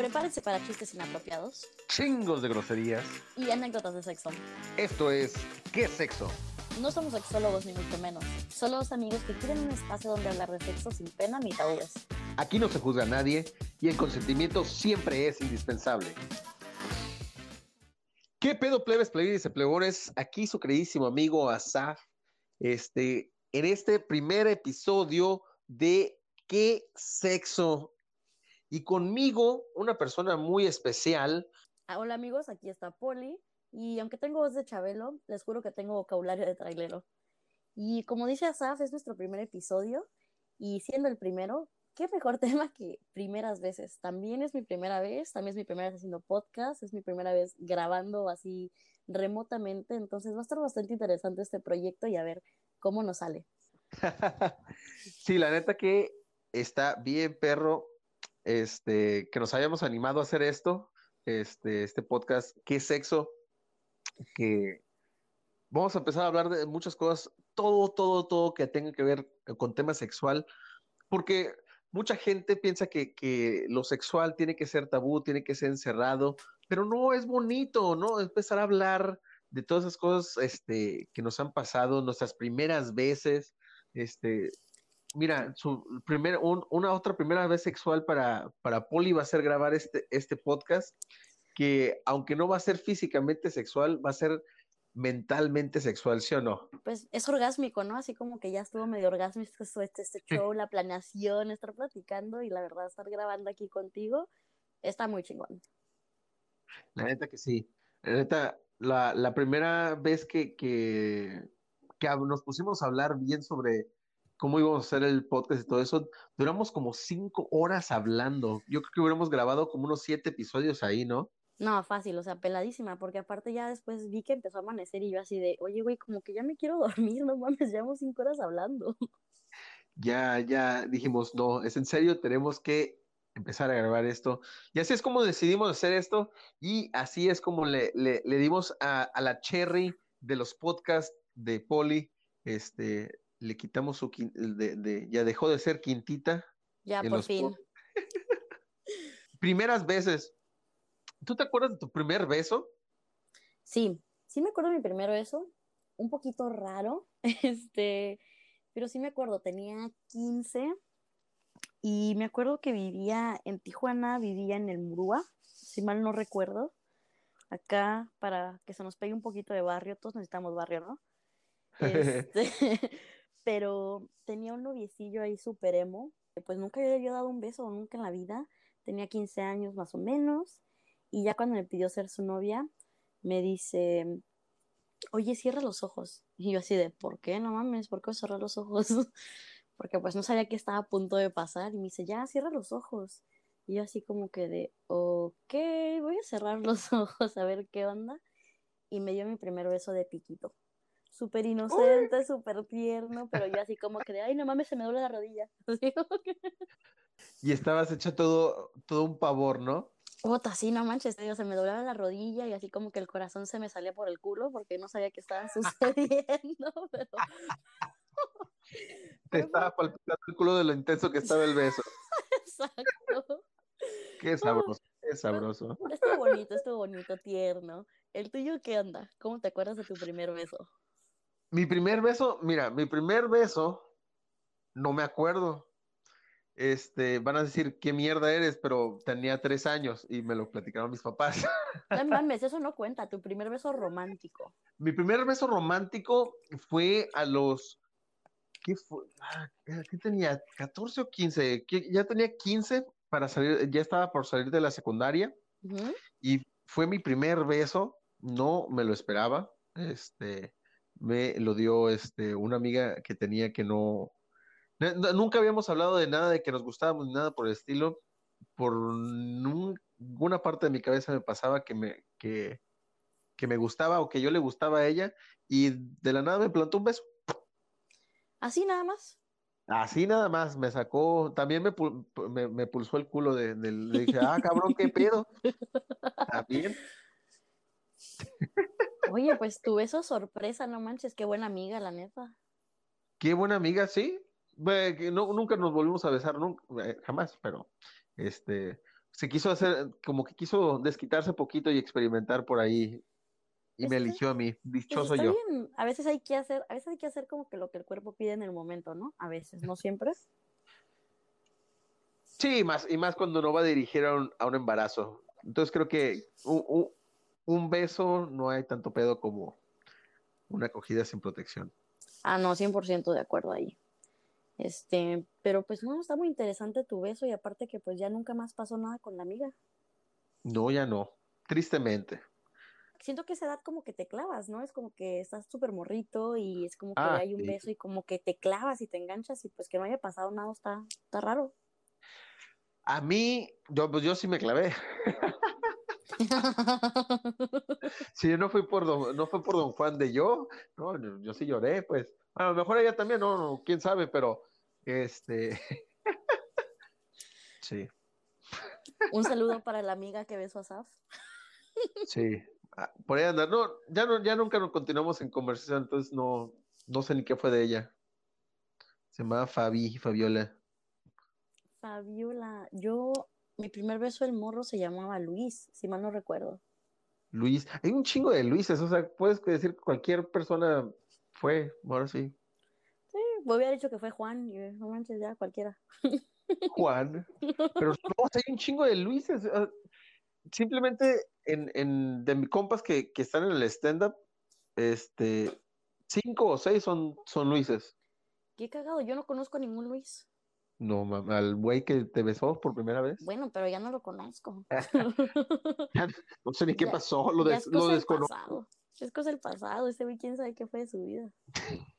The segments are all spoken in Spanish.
Prepárense para chistes inapropiados chingos de groserías. y anécdotas de sexo. Esto es ¿Qué sexo? No somos sexólogos ni mucho menos, solo dos amigos que quieren un espacio donde hablar de sexo sin pena ni tabúes. Aquí no se juzga a nadie y el consentimiento siempre es indispensable. ¿Qué pedo plebes, plebes y plebones? Aquí su queridísimo amigo Asaf, este, en este primer episodio de ¿Qué sexo? Y conmigo una persona muy especial, Ah, hola amigos, aquí está Poli y aunque tengo voz de Chabelo, les juro que tengo vocabulario de trailero. Y como dice Asaf, es nuestro primer episodio y siendo el primero, qué mejor tema que primeras veces. También es mi primera vez, también es mi primera vez haciendo podcast, es mi primera vez grabando así remotamente, entonces va a estar bastante interesante este proyecto y a ver cómo nos sale. sí, la neta que está bien, perro, este, que nos hayamos animado a hacer esto, este, este podcast, ¿Qué sexo? Que vamos a empezar a hablar de muchas cosas, todo, todo, todo que tenga que ver con tema sexual, porque mucha gente piensa que, que lo sexual tiene que ser tabú, tiene que ser encerrado, pero no es bonito, ¿no? Empezar a hablar de todas esas cosas este, que nos han pasado, nuestras primeras veces, este, mira, su primer, un- una otra primera vez sexual para, para Poli va a ser grabar este, este podcast, que aunque no va a ser físicamente sexual, va a ser mentalmente sexual, ¿sí o no? Pues es orgásmico, ¿no? Así como que ya estuvo medio orgásmico este, este, show, la planeación, estar platicando y la verdad estar grabando aquí contigo está muy chingón. La neta que sí. La neta, la, la primera vez que, que, que nos pusimos a hablar bien sobre cómo íbamos a hacer el podcast y todo eso, duramos como cinco horas hablando. Yo creo que hubiéramos grabado como unos siete episodios ahí, ¿no? No, fácil, o sea, peladísima, porque aparte ya después vi que empezó a amanecer y yo así de, oye, güey, como que ya me quiero dormir, no mames, llevamos cinco horas hablando. Ya, ya dijimos, no, es en serio, tenemos que empezar a grabar esto. Y así es como decidimos hacer esto y así es como le, le, le dimos a, a la cherry de los podcasts de Poli, este, le quitamos su, de, de- ya dejó de ser quintita. Ya, por fin. Primeras veces. ¿Tú te acuerdas de tu primer beso? Sí, sí me acuerdo de mi primer beso, un poquito raro, este, pero sí me acuerdo, tenía 15 y me acuerdo que vivía en Tijuana, vivía en el Murúa, si mal no recuerdo. Acá, para que se nos pegue un poquito de barrio, todos necesitamos barrio, ¿no? Este, pero tenía un noviecillo ahí súper emo, que pues nunca había dado un beso, nunca en la vida, tenía 15 años más o menos, y ya cuando me pidió ser su novia, me dice, oye, cierra los ojos. Y yo así de, ¿por qué? No mames, ¿por qué cerrar los ojos? Porque pues no sabía qué estaba a punto de pasar, y me dice, ya, cierra los ojos. Y yo así como que de, ok, voy a cerrar los ojos a ver qué onda. Y me dio mi primer beso de piquito súper inocente, súper tierno, pero yo así como que de, ay, no mames, se me duele la rodilla. Así como que, Y estabas hecho todo, todo un pavor, ¿no? puta, sí, no manches, digo, se me doblaba la rodilla y así como que el corazón se me salía por el culo porque no sabía qué estaba sucediendo, pero Te estaba palpitando el culo de lo intenso que estaba el beso. exacto. Qué sabroso, qué sabroso. Estuvo bonito, estuvo bonito, tierno. ¿El tuyo qué onda? ¿Cómo te acuerdas de tu primer beso? Mi primer beso, mira, mi primer beso, no me acuerdo. Este, van a decir qué mierda eres, pero tenía tres años y me lo platicaron mis papás. No mames, eso no cuenta, tu primer beso romántico. Mi primer beso romántico fue a los, ¿qué fue? Ah, ¿Qué tenía? ¿14 o 15? ¿Qué- Ya tenía 15 para salir, ya estaba por salir de la secundaria y fue mi primer beso, no me lo esperaba. Este, me lo dio este, una amiga que tenía que no, nunca habíamos hablado de nada de que nos gustábamos ni nada por el estilo. Por ninguna parte de mi cabeza me pasaba que me, que, que me gustaba o que yo le gustaba a ella y de la nada me plantó un beso. Así nada más. Así nada más, me sacó, también me, pul- me, me pulsó el culo de, del- le dije, ah, cabrón, qué pedo. También. Oye, pues tu beso sorpresa, no manches, qué buena amiga, la neta. Qué buena amiga, sí. No- nunca nos volvimos a besar, nunca, eh, jamás, pero este, se quiso hacer, como que quiso desquitarse poquito y experimentar por ahí. Y me eligió a mí. Pues Dichoso yo. bien. A veces hay que hacer, a veces hay que hacer como que lo que el cuerpo pide en el momento, ¿no? A veces, no siempre. Sí, más, y más cuando no va a dirigir a un, a un embarazo. Entonces creo que un, un- un beso no hay tanto pedo como una acogida sin protección. Ah, no, 100% de acuerdo ahí. Este, pero pues no, está muy interesante tu beso y aparte que pues ya nunca más pasó nada con la amiga. No, ya no. Tristemente. Siento que esa edad como que te clavas, ¿no? Es como que estás súper morrito y es como que Ah, hay un sí. beso y como que te clavas y te enganchas y pues que no haya pasado nada está, está raro. A mí, yo, pues yo sí me clavé. Sí, no fue por don, no fue por don Juan de yo, no, yo, sí lloré, pues. A lo mejor ella también, no, no, quién sabe, pero este. Sí, Un saludo para la amiga que besó a Saf. sí. Ah, por ahí andar. No, ya no, ya nunca nos continuamos en conversación, entonces no, no sé ni qué fue de ella. Se llamaba Fabi, Fabiola. Fabiola, yo, mi primer beso del morro se llamaba Luis, si mal no recuerdo. Luis. Hay un chingo de Luises, o sea, puedes decir que cualquier persona fue, ahora sí. Sí, me hubiera dicho que fue Juan y no manches, ya cualquiera. Juan. Pero no, hay un chingo de Luises. Simplemente en, en de mis compas que, que están en el stand-up, este, cinco o seis son, son Luises. Qué cagado, yo no conozco a ningún Luis. No, al güey que te besó por primera vez. Bueno, pero ya no lo conozco. No sé ni qué Ya- pasó, lo, des- es lo desconozco. pasado. Es cosa del pasado. Ese güey, quién sabe qué fue de su vida.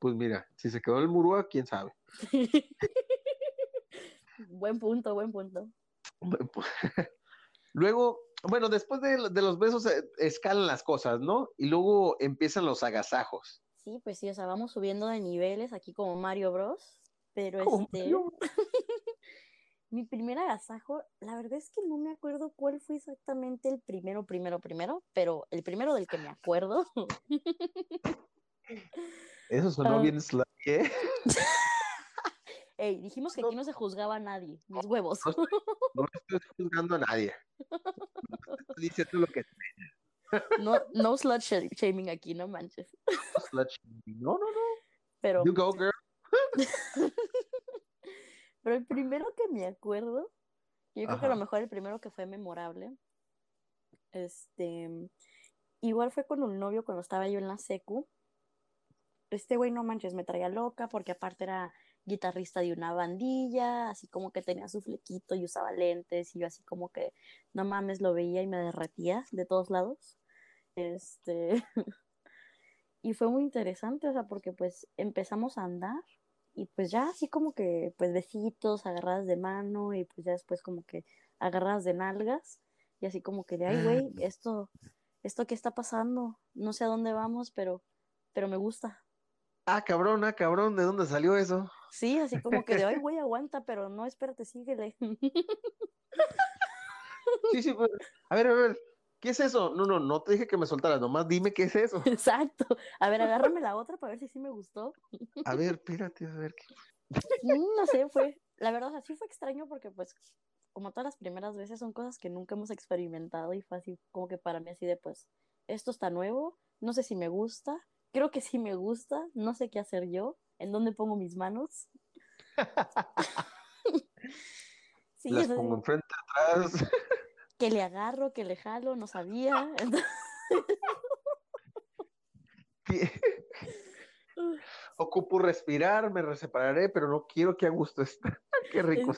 Pues mira, si se quedó en el Murúa, quién sabe. buen punto, buen punto. Luego, bueno, después de, de los besos eh, escalan las cosas, ¿no? Y luego empiezan los agasajos. Sí, pues sí, o sea, vamos subiendo de niveles aquí como Mario Bros. Pero este, mi primer agasajo, la verdad es que no me acuerdo cuál fue exactamente el primero, primero, primero, pero el primero del que me acuerdo Eso sonó Ah. bien slutty, ¿eh? Ey, dijimos que No. aquí no se juzgaba a nadie, mis huevos. No estoy juzgando a nadie. Estoy diciendo lo que No, no slut sh- shaming aquí, no manches. slut shaming. No, no, no. Pero, You go, girl. pero el primero que me acuerdo, yo creo que a lo mejor el primero que fue memorable, este, igual fue con un novio cuando estaba yo en la secu. Este güey, no manches, me traía loca porque aparte era guitarrista de una bandilla, así como que tenía su flequito y usaba lentes y yo así como que, no mames, lo veía y me derretía de todos lados. Este, y fue muy interesante, o sea, porque pues empezamos a andar y pues ya así como que, pues besitos, agarradas de mano y pues ya después como que agarradas de nalgas y así como que de, ay, güey, esto, esto qué está pasando, no sé a dónde vamos, pero, pero me gusta. Ah, cabrón, ah, cabrón, ¿de dónde salió eso? Sí, así como que de, ay, güey, aguanta, pero no, espérate, síguele. Sí, sí, pues, a ver, a ver, ¿qué es eso? No, no, no te dije que me soltaras, nomás dime qué es eso. Exacto. A ver, agárrame la otra para ver si sí me gustó. A ver, espérate, a ver. ¿qué- No sé, fue, la verdad, o sea, sí fue extraño porque pues como todas las primeras veces son cosas que nunca hemos experimentado y fue así como que para mí así de pues, esto está nuevo, no sé si me gusta, creo que sí me gusta, no sé qué hacer yo, en dónde pongo mis manos. Sí, Las pongo enfrente, atrás. Que le agarro, que le jalo, no sabía. Entonces, Ocupo respirar, me separaré, pero no quiero que a gusto esté. Qué rico.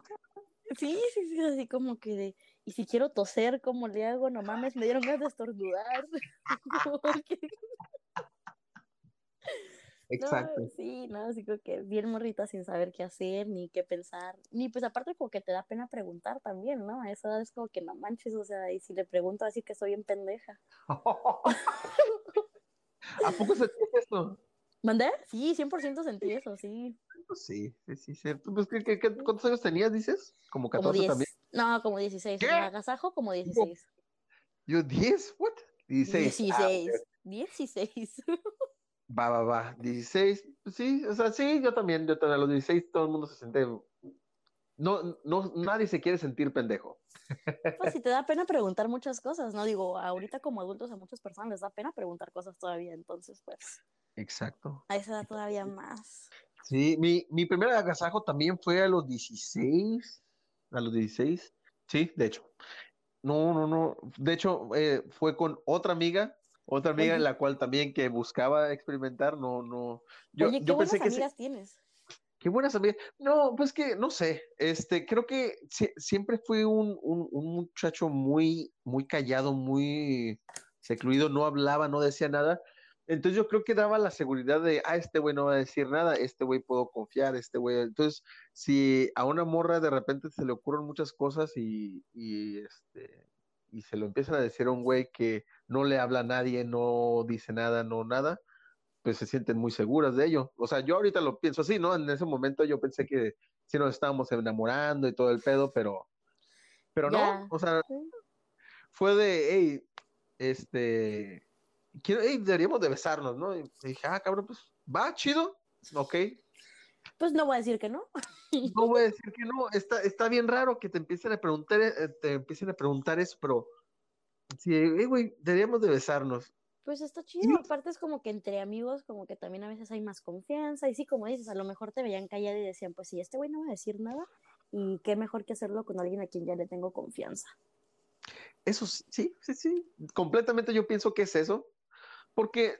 Sí, sí, sí, así como que de, y si quiero toser, ¿cómo le hago? No mames, me dieron ganas de estornudar. Exacto. No, sí, no, así como que bien morrita sin saber qué hacer, ni qué pensar, ni pues aparte como que te da pena preguntar también, ¿no? A esa edad es como que no manches, o sea, y si le pregunto así que soy bien pendeja. ¿A poco se dice esto? ¿Mandé? Sí, 100% sentí eso, sí. Sí, sí, sí, cierto. Pues, ¿qué, qué, qué- cuántos años tenías, dices? Como Como 14 10. también. No, como 16. ¿Qué? Agasajo como 16. Yo, ¿10? ¿What? 16. 16. Ah, 16. Va, va, va. 16. Pues sí, o sea, sí, yo también. Yo también a los 16 todo el mundo se siente no, no, nadie se quiere sentir pendejo. Pues si te da pena preguntar muchas cosas, ¿no? Digo, ahorita como adultos a muchas personas les da pena preguntar cosas todavía, entonces pues. Exacto. A esa edad todavía más. Sí, mi, mi primer agasajo también fue a los 16, a los 16, sí, de hecho. No, no, no, de hecho eh, fue con otra amiga, otra amiga en la cual también que buscaba experimentar, no, no. Yo, Oye, ¿qué yo pensé amigas tienes? Qué buenas amigas. No, pues que no sé, este, creo que siempre fui un, un, un, muchacho muy, muy callado, muy secluido, no hablaba, no decía nada. Entonces yo creo que daba la seguridad de, ah, este güey no va a decir nada, este güey puedo confiar, este güey. Entonces, si a una morra de repente se le ocurren muchas cosas y, y, este, y se lo empiezan a decir a un güey que no le habla a nadie, no dice nada, no nada, pues se sienten muy seguras de ello. O sea, yo ahorita lo pienso así, ¿no? En ese momento yo pensé que sí nos estábamos enamorando y todo el pedo, pero, pero no, o sea, fue de, hey, este, quiero, hey, deberíamos de besarnos, ¿no? Y dije, ah, cabrón, pues va, chido, ok. Pues no voy a decir que no. No voy a decir que no. Está, está bien raro que te empiecen a preguntar, eh, te empiecen a preguntar eso, pero sí, hey, güey, deberíamos de besarnos. Pues está chido, aparte es como que entre amigos, como que también a veces hay más confianza, y sí, como dices, a lo mejor te veían callado y decían, pues sí, este güey no va a decir nada, y qué mejor que hacerlo con alguien a quien ya le tengo confianza. Eso sí, sí, sí, completamente yo pienso que es eso, porque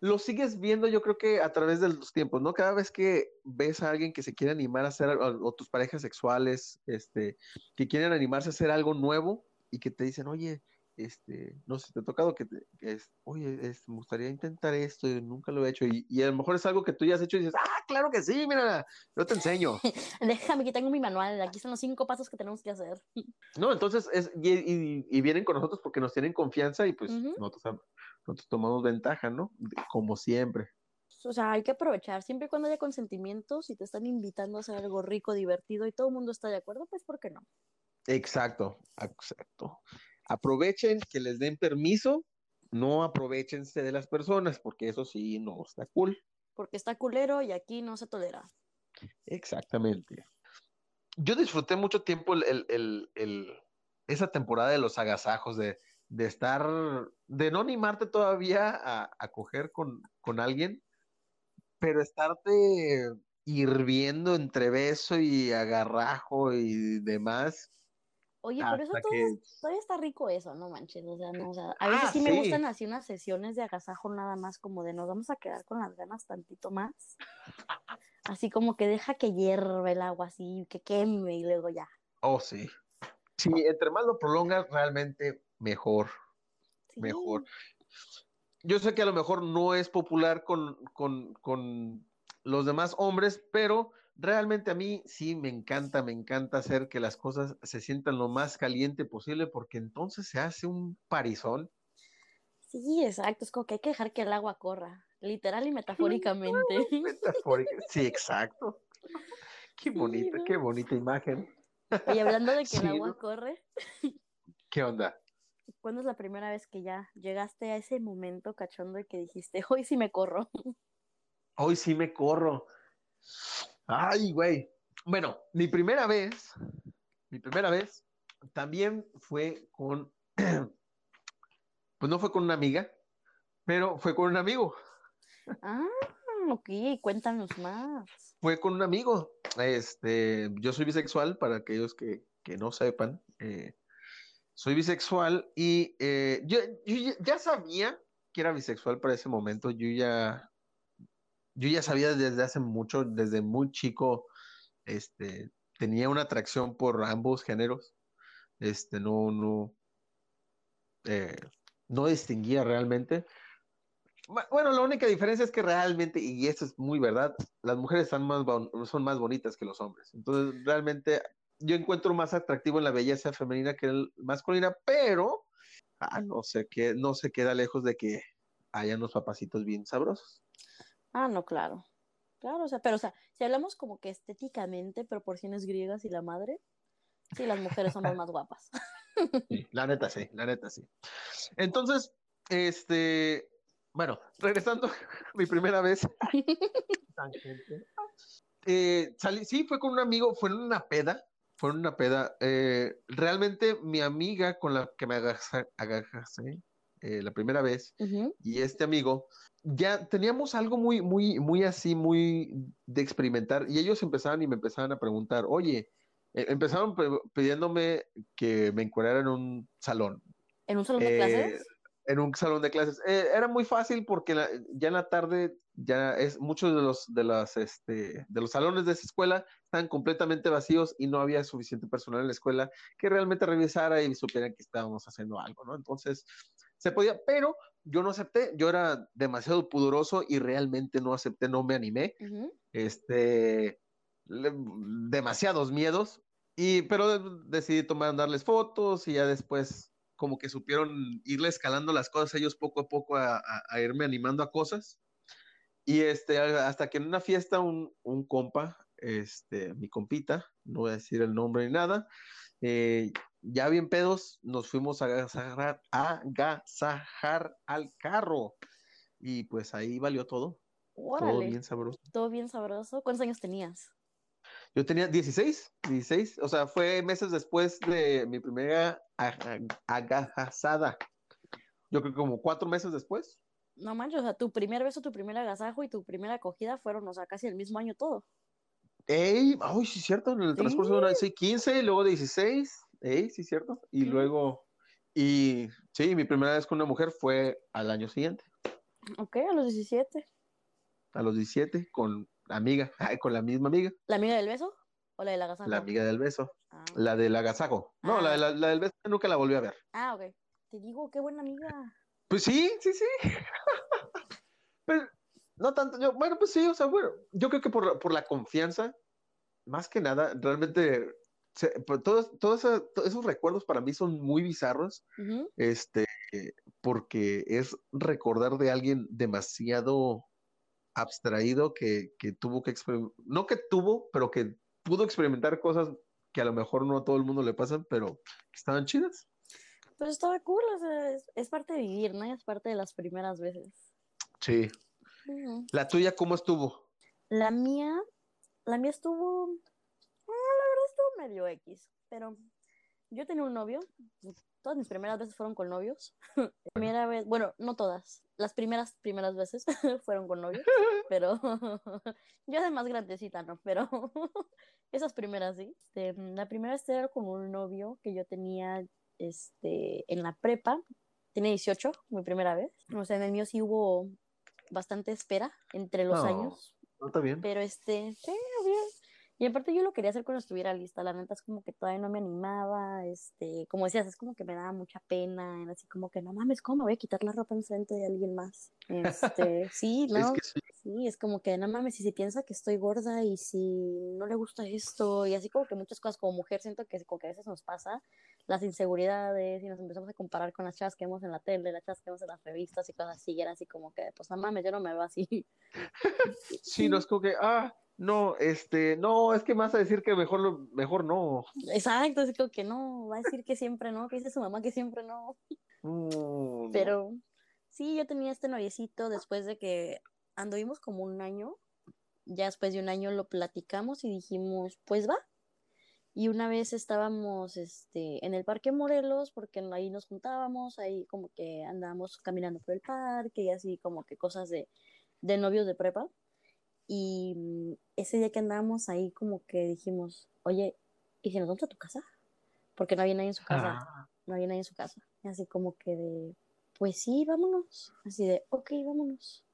lo sigues viendo yo creo que a través de los tiempos, ¿no? Cada vez que ves a alguien que se quiere animar a hacer, o tus parejas sexuales, este, que quieren animarse a hacer algo nuevo y que te dicen, oye, este, no sé, te ha tocado que, es, oye, me gustaría intentar esto y nunca lo he hecho. Y, a lo mejor es algo que tú ya has hecho y dices, ah, claro que sí, mira, yo te enseño. Déjame que tengo mi manual, aquí están los cinco pasos que tenemos que hacer. No, entonces, es, y, vienen con nosotros porque nos tienen confianza y pues nosotros, nosotros tomamos ventaja, ¿no? Como siempre. O sea, hay que aprovechar, siempre y cuando haya consentimiento, si te están invitando a hacer algo rico, divertido y todo el mundo está de acuerdo, pues ¿por qué no? Exacto, exacto aprovechen que les den permiso, no aprovechense de las personas, porque eso sí no está cool. Porque está culero y aquí no se tolera. Exactamente. Yo disfruté mucho tiempo esa temporada de los agasajos, de, estar, de no animarte todavía a, a coger con, con alguien, pero estarte hirviendo entre beso y agarrajo y demás Oye, por eso todavía, está rico eso, no manches, o sea, no, o sea, a veces ah, sí, me gustan así unas sesiones de agasajo nada más como de nos vamos a quedar con las ganas tantito más. Así como que deja que hierve el agua así, que queme y luego ya. Oh, sí. Sí, entre más lo prolongas, realmente mejor. Mejor. Yo sé que a lo mejor no es popular con, con, con los demás hombres, pero realmente a mí sí me encanta, me encanta hacer que las cosas se sientan lo más caliente posible porque entonces se hace un parizón. Sí, exacto, es como que hay que dejar que el agua corra, literal y metafóricamente. sí, exacto. Qué bonita, qué bonita imagen. Y hablando de que el agua corre. ¿Qué onda? ¿Cuándo es la primera vez que ya llegaste a ese momento cachondo y que dijiste, hoy sí me corro? Hoy sí me corro. Ay, güey. Bueno, mi primera vez, mi primera vez también fue con, pues no fue con una amiga, pero fue con un amigo. Ah, ok, cuéntanos más. Fue con un amigo. Este, yo soy bisexual, para aquellos que, no sepan. Eh, soy bisexual y eh, yo, ya sabía que era bisexual para ese momento. Yo ya, yo ya sabía desde hace mucho, desde muy chico, este, tenía una atracción por ambos géneros. Este, no, no, eh, no distinguía realmente. Bueno, la única diferencia es que realmente, y esto es muy verdad, las mujeres son más, bonitas que los hombres. Entonces, realmente yo encuentro más atractivo en la belleza femenina que el masculina, pero ah, no sé qué, no se queda lejos de que hayan unos papacitos bien sabrosos. Ah, no, claro. Claro, o sea, pero o sea, si hablamos como que estéticamente, proporciones griegas y la madre, sí, las mujeres son las más guapas. la neta sí, la neta sí. Entonces, este, bueno, regresando mi primera vez. eh, salí, sí, fue con un amigo, fue en una peda, Fue una peda. Eh, realmente mi amiga con la que me agajé eh, la primera vez y este amigo, ya teníamos algo muy, muy, muy así, muy de experimentar y ellos empezaban y me empezaban a preguntar, oye, eh, empezaron pidiéndome que me encuadrara en un salón. ¿En un salón de clases? En un salón de clases. era muy fácil porque ya en la tarde ya es muchos de los de las este de los salones de esa escuela están completamente vacíos y no había suficiente personal en la escuela que realmente revisara y supieran que estábamos haciendo algo, ¿no? Entonces, se podía, pero yo no acepté, yo era demasiado pudoroso y realmente no acepté, no me animé. Este demasiados miedos. Y pero decidí tomar darles fotos y ya después como que supieron irle escalando las cosas ellos poco a poco a irme animando a cosas. Y este, hasta que en una fiesta un, un compa, este, mi compita, no voy a decir el nombre ni nada, eh, ya bien pedos, nos fuimos a agasajar, a agasajar al carro. Y pues ahí valió todo. Todo bien sabroso. Todo bien sabroso. ¿Cuántos años tenías? Yo tenía 16, 16, o sea, fue meses después de mi primera agasada. Yo creo que como cuatro meses después. No manches, o sea, tu primer beso, tu primer agasajo y tu primera acogida fueron, o sea, casi el mismo año todo. Ey, ay, sí, cierto, en el transcurso de una sí, 15, luego 16, ey, sí, cierto, y luego, y sí, mi primera vez con una mujer fue al año siguiente. Ok, a los 17. A los 17, con amiga, con la misma amiga. ¿La amiga del beso o la del agasajo? La amiga del beso, ah. la del agasajo. No, la, ah. la, la del beso nunca la volví a ver. Ah, ok. Te digo, qué buena amiga. Pues sí, sí, sí. Pero no tanto, yo, bueno, pues sí, o sea, bueno, yo creo que por, por la confianza, más que nada, realmente, pues, todos, todos, esos recuerdos para mí son muy bizarros, este, porque es recordar de alguien demasiado abstraído que, que tuvo que experimentar, no que tuvo, pero que pudo experimentar cosas que a lo mejor no a todo el mundo le pasan, pero estaban chidas. Pues estaba cool, o sea, es, parte de vivir, ¿no? Es parte de las primeras veces. Sí. ¿La tuya cómo estuvo? La mía, la mía estuvo, ah, la verdad estuvo medio X, pero yo tenía un novio, todas mis primeras veces fueron con novios. Primera vez, bueno, no todas, las primeras, primeras veces fueron con novios, pero yo además grandecita, ¿no? Pero esas primeras sí. Este, la primera vez era con un novio que yo tenía este, en la prepa, tenía 18, mi primera vez. O sea, en el mío sí hubo bastante espera entre los años. No, está bien. Pero este, sí, bien. Y aparte yo lo quería hacer cuando estuviera lista, la neta es como que todavía no me animaba, este, como decías, es como que me daba mucha pena, así como que no mames, ¿cómo me voy a quitar la ropa en frente de alguien más? Este, sí, ¿no? Es sí. es como que no mames, si se piensa que estoy gorda y si no le gusta esto, y así como que muchas cosas como mujer siento que como que a veces nos pasa, las inseguridades y nos empezamos a comparar con las chas que vemos en la tele, las chas que vemos en las revistas y cosas así, y era así como que, pues no mames, yo no me veo así. sí, no es como que, ah, no, este, no, es que me vas a decir que mejor, mejor no. Exacto, es como que no, va a decir que siempre no, que dice su mamá que siempre no. Mm. Pero sí, yo tenía este noviecito después de que anduvimos como un año, ya después de un año lo platicamos y dijimos, pues va. Y una vez estábamos este, en el Parque Morelos, porque ahí nos juntábamos, ahí como que andábamos caminando por el parque y así como que cosas de, de novios de prepa. Y mm, ese día que andábamos ahí como que dijimos, oye, ¿y si nos vamos a tu casa? Porque no había nadie en su casa. Ah. No había nadie en su casa. Y así como que de, pues sí, vámonos. Así de, ok, vámonos.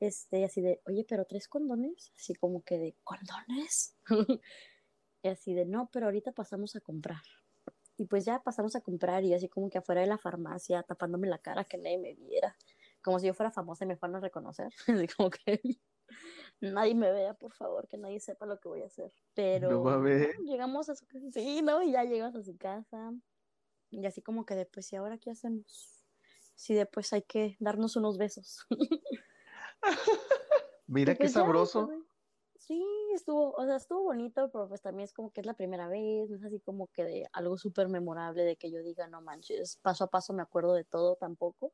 Este, así de, oye, pero tres condones. Así como que de, ¿condones? y así de, no, pero ahorita pasamos a comprar. Y pues ya pasamos a comprar y así como que afuera de la farmacia, tapándome la cara que nadie me viera. Como si yo fuera famosa y me fueran a reconocer. Así como que nadie me vea, por favor, que nadie sepa lo que voy a hacer. Pero llegamos a su casa, sí, ¿no? Y ya llegamos a su casa. Y así como que después, ¿y ahora qué hacemos? Sí, después hay que darnos unos besos. Mira qué pues sabroso. sí, estuvo, o sea, estuvo bonito, pero pues también es como que es la primera vez, no es así como que de algo súper memorable de que yo diga, no manches, paso a paso me acuerdo de todo tampoco.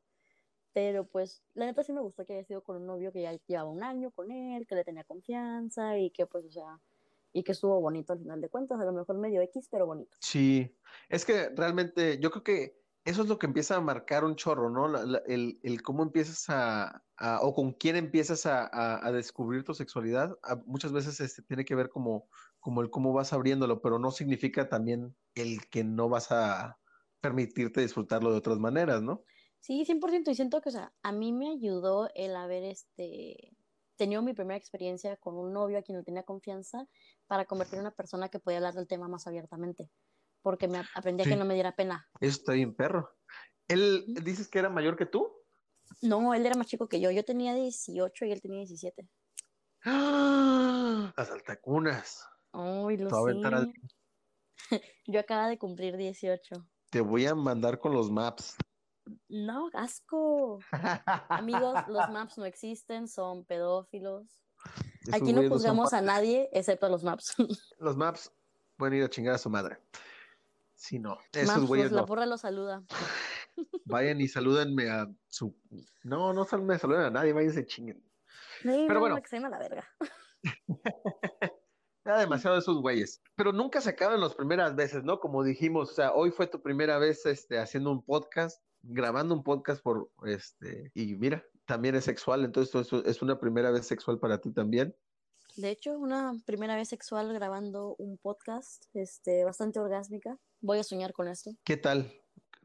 Pero pues la neta sí me gustó que haya sido con un novio que ya llevaba un año con él, que le tenía confianza y que pues, o sea, y que estuvo bonito al final de cuentas, a lo mejor medio X, pero bonito. Sí, es que realmente yo creo que eso es lo que empieza a marcar un chorro, ¿no? el, el, cómo empiezas a, o con quién empiezas a, a, descubrir tu sexualidad, muchas veces este, tiene que ver como, como el cómo vas abriéndolo, pero no significa también el que no vas a permitirte disfrutarlo de otras maneras, ¿no? Sí, 100%, y siento que, o sea, a mí me ayudó el haber, este, tenido mi primera experiencia con un novio a quien no tenía confianza para convertir en una persona que podía hablar del tema más abiertamente, porque me aprendí a que no me diera pena. Eso está bien, perro. ¿Él dices que era mayor que tú? No, él era más chico que yo. Yo tenía 18 y él tenía 17. ¡Ah! Las altacunas. Ay, lo sé. Yo acaba de cumplir 18. Te voy a mandar con los maps. No, asco. Amigos, los maps no existen, son pedófilos. Aquí no juzgamos a nadie excepto a los maps. Los maps pueden ir a chingar a su madre. Si no, esos maps, pues, la porra los saluda. Vayan y salúdenme a su. No, no me saluden a nadie, váyanse chinguen. Pero bueno. Que se la verga. Era demasiado de esos güeyes. Pero nunca se acaban las primeras veces, ¿no? Como dijimos, o sea, hoy fue tu primera vez este, haciendo un podcast, grabando un podcast por, este, y mira, también es sexual, entonces esto es una primera vez sexual para ti también. De hecho, una primera vez sexual grabando un podcast, este, bastante orgásmica. Voy a soñar con esto. ¿Qué tal?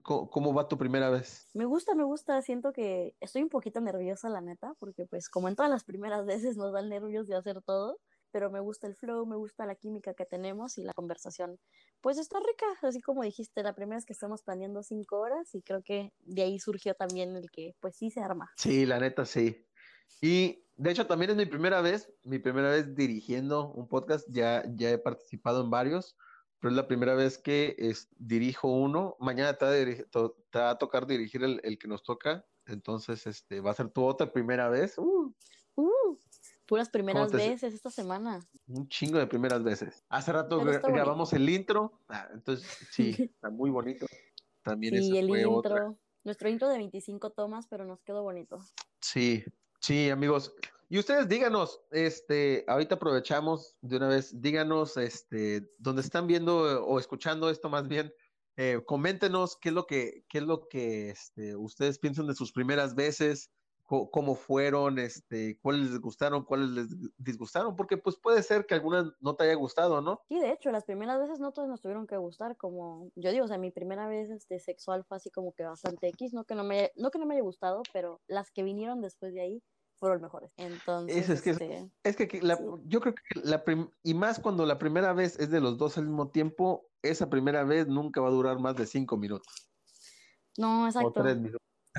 ¿Cómo, va tu primera vez? Me gusta, me gusta. Siento que estoy un poquito nerviosa, la neta, porque pues como en todas las primeras veces nos dan nervios de hacer todo, pero me gusta el flow, me gusta la química que tenemos y la conversación. Pues está rica, así como dijiste, la primera vez que estamos planeando cinco horas y creo que de ahí surgió también el que pues sí se arma. Sí, la neta sí. Y de hecho también es mi primera vez, mi primera vez dirigiendo un podcast, ya, ya he participado en varios pero es la primera vez que es, dirijo uno. Mañana te va, a, tocar dirigir el, el, que nos toca, entonces este, va a ser tu otra primera vez. Uh. Uh, puras primeras veces esta semana. Un chingo de primeras veces. Hace rato grabamos el intro, ah, entonces sí, está muy bonito. También sí, el intro. Nuestro intro de 25 tomas, pero nos quedó bonito. Sí, sí, amigos. Y ustedes díganos, este, ahorita aprovechamos de una vez, díganos, este, donde están viendo o escuchando esto más bien, eh, coméntenos qué es lo que, qué es lo que este, ustedes piensan de sus primeras veces, cómo fueron, este, cuáles les gustaron, cuáles les disgustaron, porque pues puede ser que algunas no te haya gustado, ¿no? Sí, de hecho, las primeras veces no todas nos tuvieron que gustar, como yo digo, o sea, mi primera vez este, sexual fue así como que bastante X, no que no me, no que no me haya gustado, pero las que vinieron después de ahí fueron mejores. Entonces, es, que, este, es que yo creo que la y más cuando la primera vez es de los dos al mismo tiempo, esa primera vez nunca va a durar más de cinco minutos. No, exacto.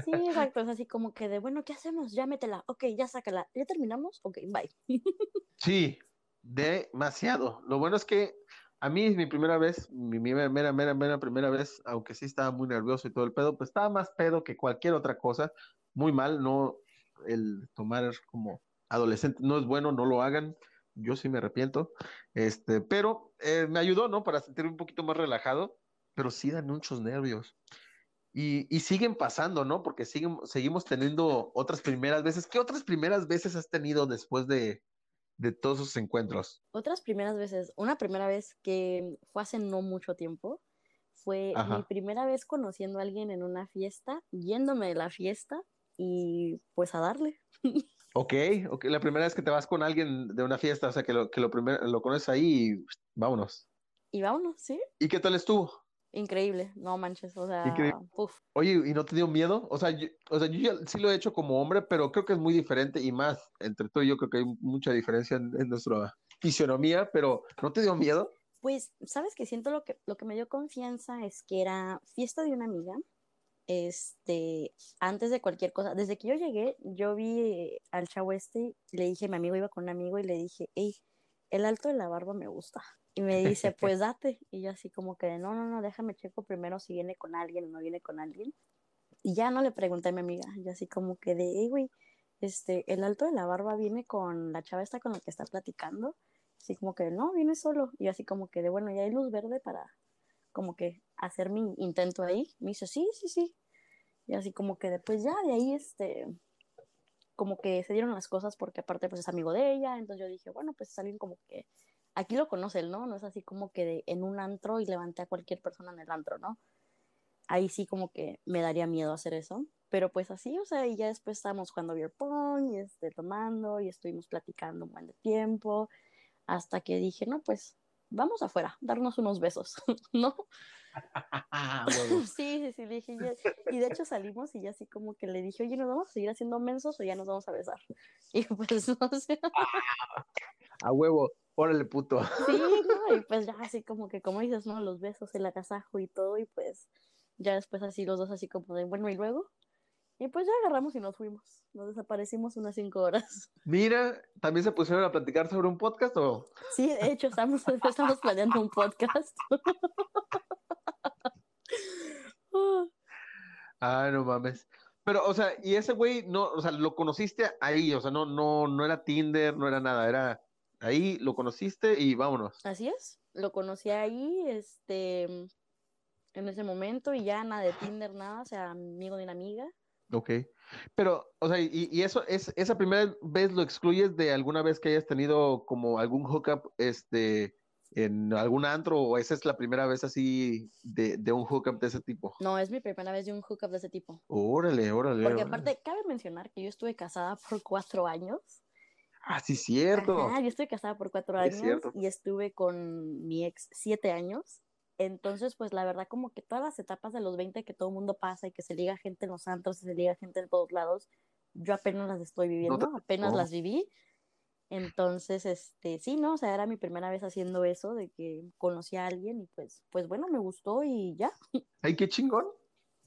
Sí, exacto. Es así como que de, bueno, ¿qué hacemos? Ya métela. Ok, ya sácala. ¿Ya terminamos? Ok, bye. Sí, demasiado. Lo bueno es que a mí es mi primera vez, mi mera, mera, mera primera vez, aunque sí estaba muy nervioso y todo el pedo, pues estaba más pedo que cualquier otra cosa. Muy mal, no, el tomar como adolescente no es bueno, no lo hagan. Yo sí me arrepiento. Este, pero eh, me ayudó, ¿no? Para sentirme un poquito más relajado, pero sí dan muchos nervios. Y, y siguen pasando, ¿no? Porque siguen, seguimos teniendo otras primeras veces. ¿Qué otras primeras veces has tenido después de, de todos esos encuentros? Otras primeras veces. Una primera vez que fue hace no mucho tiempo. Fue mi primera vez conociendo a alguien en una fiesta, yéndome de la fiesta y pues a darle. Ok, ok, la primera vez que te vas con alguien de una fiesta, o sea, que lo, que lo, primero, lo conoces ahí y vámonos. Y vámonos, ¿sí? ¿Y qué tal estuvo? Increíble, no manches, o sea, Oye, ¿y no te dio miedo? O sea, yo, o sea, yo ya sí lo he hecho como hombre, pero creo que es muy diferente y más, entre tú y yo creo que hay mucha diferencia en, en nuestra fisionomía, pero ¿no te dio miedo? Pues, ¿sabes que Siento lo que, lo que me dio confianza es que era fiesta de una amiga, este, antes de cualquier cosa, desde que yo llegué, yo vi al chavo este, le dije, mi amigo iba con un amigo y le dije, hey, el alto de la barba me gusta. Y me dice, pues date. Y yo así como que, no, no, no, déjame checo primero si viene con alguien o no viene con alguien. Y ya no le pregunté a mi amiga, yo así como que de, hey, güey, este, el alto de la barba viene con la chava esta con la que está platicando. Así como que, no, viene solo. Y así como que de, bueno, ya hay luz verde para como que hacer mi intento ahí. Me dice, sí, sí, sí. Y así como que después ya de ahí, este, como que se dieron las cosas porque aparte pues es amigo de ella, entonces yo dije, bueno, pues es alguien como que aquí lo conoce él, ¿no? No es así como que de- en un antro y levanté a cualquier persona en el antro, ¿no? Ahí sí como que me daría miedo hacer eso. Pero pues así, o sea, y ya después estábamos jugando beer pong y este, tomando y estuvimos platicando un buen de tiempo hasta que dije, no, pues vamos afuera, darnos unos besos, ¿no? Ah, huevo. Sí, sí, sí, le dije, ya- y de hecho salimos y ya así como que le dije, oye, ¿nos vamos a seguir haciendo mensos o ya nos vamos a besar? Y pues, no sé, A huevo. Órale, puto. sí, ¿no? Y pues ya así como que, como dices, ¿no? Los besos, el agasajo y todo, y pues ya después así los dos así como de, bueno, ¿y luego? Y pues ya agarramos y nos fuimos, nos desaparecimos unas cinco horas. Mira, ¿también se pusieron a platicar sobre un podcast o? Sí, de hecho, estamos, estamos planeando un podcast. Ah, no mames. Pero, o sea, y ese güey, no, o sea, lo conociste ahí, o sea, no, no, no era Tinder, no era nada, era ahí, lo conociste y vámonos. Así es, lo conocí ahí, este, en ese momento y ya nada de Tinder, nada, o sea, amigo de una amiga. Ok. Pero, o sea, y, y eso, es, esa primera vez lo excluyes de alguna vez que hayas tenido como algún hookup, este, en algún antro, o esa es la primera vez así de, de un hookup de ese tipo. No, es mi primera vez de un hookup de ese tipo. Órale, órale. Porque órale. aparte, cabe mencionar que yo estuve casada por cuatro años. Ah, sí, cierto. Yo estuve casada por cuatro años y estuve con mi ex siete años. Entonces, pues la verdad, como que todas las etapas de los 20 que todo el mundo pasa y que se liga gente en los antros y se liga gente en todos lados, yo apenas las estoy viviendo, apenas las viví. Entonces, este, sí, ¿no? O sea, era mi primera vez haciendo eso, de que conocí a alguien y pues, pues bueno, me gustó y ya. Ay, qué chingón.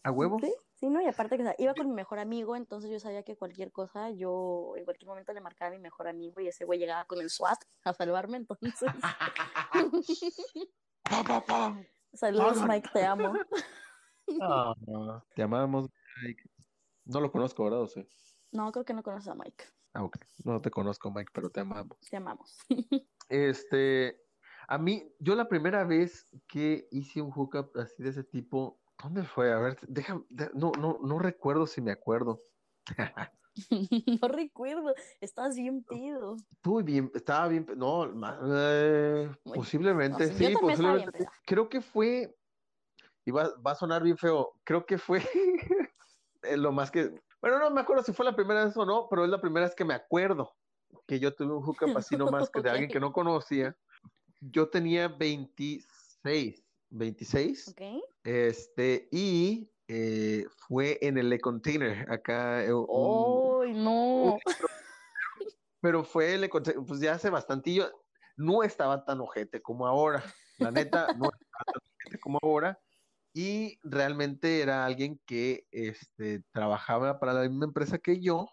A huevo. Sí, sí, ¿no? Y aparte que o sea, iba con mi mejor amigo, entonces yo sabía que cualquier cosa, yo en cualquier momento le marcaba a mi mejor amigo y ese güey llegaba con el SWAT a salvarme, entonces... Pa, pa, pa. Saludos, Mike, te amo. Ah, te amamos. Mike. No lo conozco, ¿verdad? O sea, No, creo que no conoces a Mike. ah, ok. No te conozco, Mike, pero te amamos. Te amamos. Este, a mí, yo la primera vez que hice un hookup así de ese tipo, ¿dónde fue? A ver, déjame, de- no, no, no recuerdo si me acuerdo. no recuerdo, estás bien pedo. Estuve bien, estaba bien, no, eh, Uy, posiblemente, no sí, bien posiblemente. peda. Creo que fue, y va, va a sonar bien feo, creo que fue eh, lo más que, bueno, no me acuerdo si fue la primera vez o no, pero es la primera vez que me acuerdo que yo tuve un hookup así nomás que de alguien que no conocía. Yo tenía 26, 26, ¿Ok? este, y eh, fue en el Le Container, acá, eh, ¡Ay, no! pero fue el Container, pues ya hace bastantillo, no estaba tan ojete como ahora, la neta, no estaba tan ojete como ahora, y realmente era alguien que este, trabajaba para la misma empresa que yo,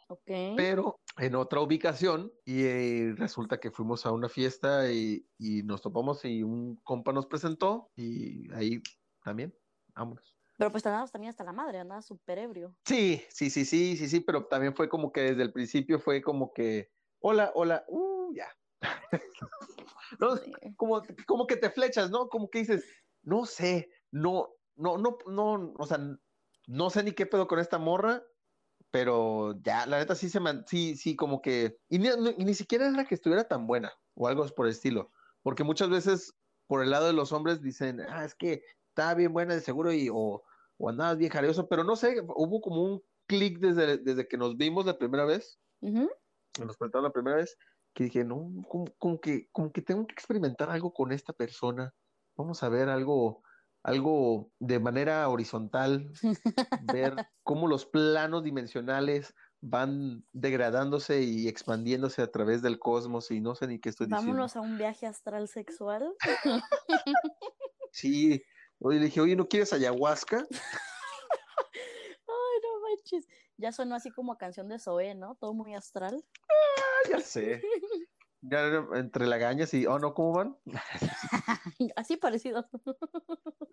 pero en otra ubicación y eh, resulta que fuimos a una fiesta y, y nos topamos y un compa nos presentó y ahí también, vámonos. Pero pues te andabas también hasta la madre, andabas súper ebrio. Sí, sí, sí, sí, sí, sí, pero también fue como que desde el principio fue como que, hola, hola, uh, ya. No, Sí. como, como que te flechas, ¿no? Como que dices, no sé, no, no, no, no, o sea, no sé ni qué pedo con esta morra, pero ya, la neta sí se man, sí, sí, como que, y ni, ni siquiera era que estuviera tan buena, o algo por el estilo, porque muchas veces por el lado de los hombres dicen, ah, es que estaba bien buena de seguro y, o, o andabas bien jarioso, pero no sé, hubo como un clic desde, desde que nos vimos la primera vez, Ujú. que nos presentaron la primera vez, que dije, no, como, como que, como que tengo que experimentar algo con esta persona. Vamos a ver algo, algo de manera horizontal, ver cómo los planos dimensionales van degradándose y expandiéndose a través del cosmos y no sé ni qué estoy diciendo. Vámonos a un viaje astral sexual. Sí, oye, le dije, oye, ¿no quieres ayahuasca? Ay, no manches. Ya sonó así como a canción de Zoé, ¿no? Todo muy astral. Ah, ya sé. Ya entre lagañas y, oh, no, ¿cómo van? Así parecido.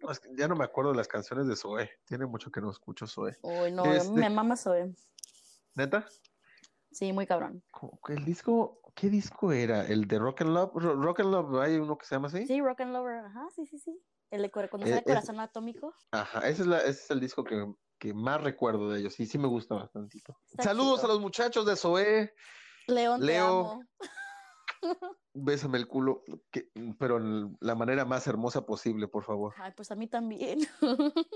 No, es que ya no me acuerdo de las canciones de Zoe. Tiene mucho que no escucho Zoe. Uy, no, Este- me mama Zoé. ¿Neta? Sí, muy cabrón. El disco, ¿qué disco era? ¿El de Rock and Love? Ro- Rock and Love, ¿hay uno que se llama así? Sí, Rock and Lover, ajá, sí, sí, sí. El de cuando Eh, sale es- Corazón Atómico. Ajá, ese es, la- ese es el disco que, que más recuerdo de ellos. Y sí me gusta bastantito. Está Saludos a los muchachos de Zoe. León, te Leo. amo. Bésame el culo, que- pero en la manera más hermosa posible, por favor. Ay, pues a mí también.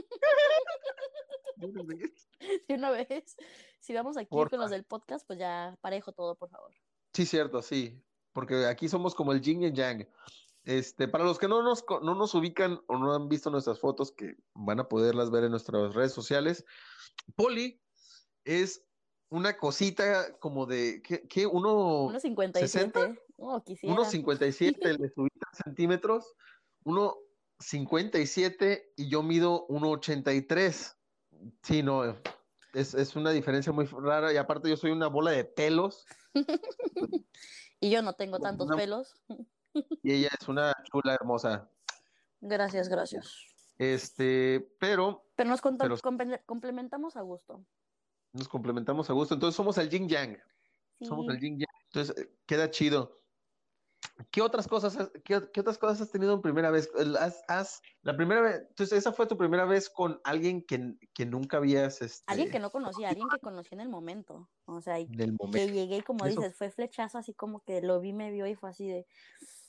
De una vez. De una vez. Si vamos aquí Porfa. con los del podcast, pues ya parejo todo, por favor. Sí, cierto, sí, porque aquí somos como el yin y el yang. Este, para los que no nos, no nos ubican o no han visto nuestras fotos, que van a poderlas ver en nuestras redes sociales, Poli es una cosita como de, ¿qué? qué? Uno, Unos 57. Oh, unos 57, le subí 3 centímetros, uno 57 y yo mido 1,83. Sí, no, es, es una diferencia muy rara y aparte yo soy una bola de pelos. Y yo no tengo tantos Una- pelos. Y ella es una chula hermosa. Gracias, gracias. Este, pero Pero nos Pero- complementamos a gusto. nos complementamos a gusto. Entonces somos el yin yang. Somos el yin yang. Entonces queda chido. ¿Qué otras cosas has, qué, qué otras cosas has tenido en primera vez? Has- has- la primera vez, entonces esa fue tu primera vez con alguien que, que nunca habías, este, Alguien que no conocía, alguien que conocí en el momento. O sea, y del que momento. llegué y como Eso. dices, fue flechazo, así como que lo vi, me vio y fue así de,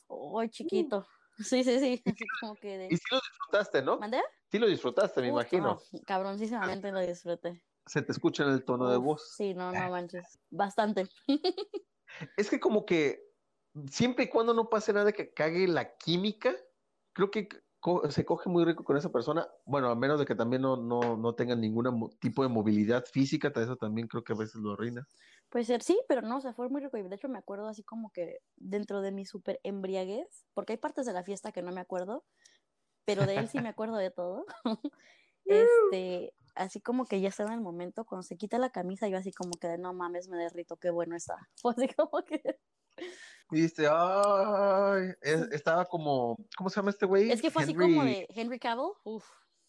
¡ay, Uh. chiquito! Sí, sí, sí, así como que de... Y sí lo disfrutaste, ¿no? ¿Mandé? Sí lo disfrutaste, me Uf, imagino. no, cabroncísimamente lo disfruté. Se te escucha en el tono de voz. Sí, no, no manches. Bastante. Es que como que siempre y cuando no pase nada que cague la química, creo que co- se coge muy rico con esa persona. Bueno, a menos de que también no, no, no tengan ningún tipo de movilidad física, eso también creo que a veces lo arruina. Puede ser, sí, pero no, o sea, fue muy rico. Y de hecho me acuerdo así como que dentro de mi súper embriaguez, porque hay partes de la fiesta que no me acuerdo, pero de él sí me acuerdo de todo. este, así como que ya estaba en el momento, cuando se quita la camisa, yo así como que de no mames, me derrito, qué bueno está. Fue así como que. Y dice, ay, es- estaba como, ¿cómo se llama este güey? Es que fue así como de Henry Cavill, uff,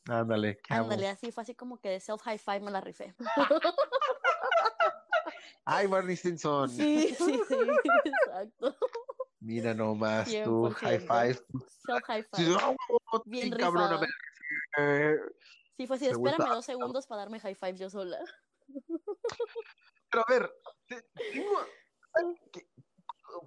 Ándale, Cavill. ándale, así fue así como que de self high five me la rifé. Ay, Barney Stinson. Sí, sí, sí, exacto. Mira nomás tú, 100%. high five. Self high five. oh, Bien sí, cabrón, Sí, fue así, Se espérame gusta. dos segundos para darme high five yo sola. Pero a ver, te- tengo-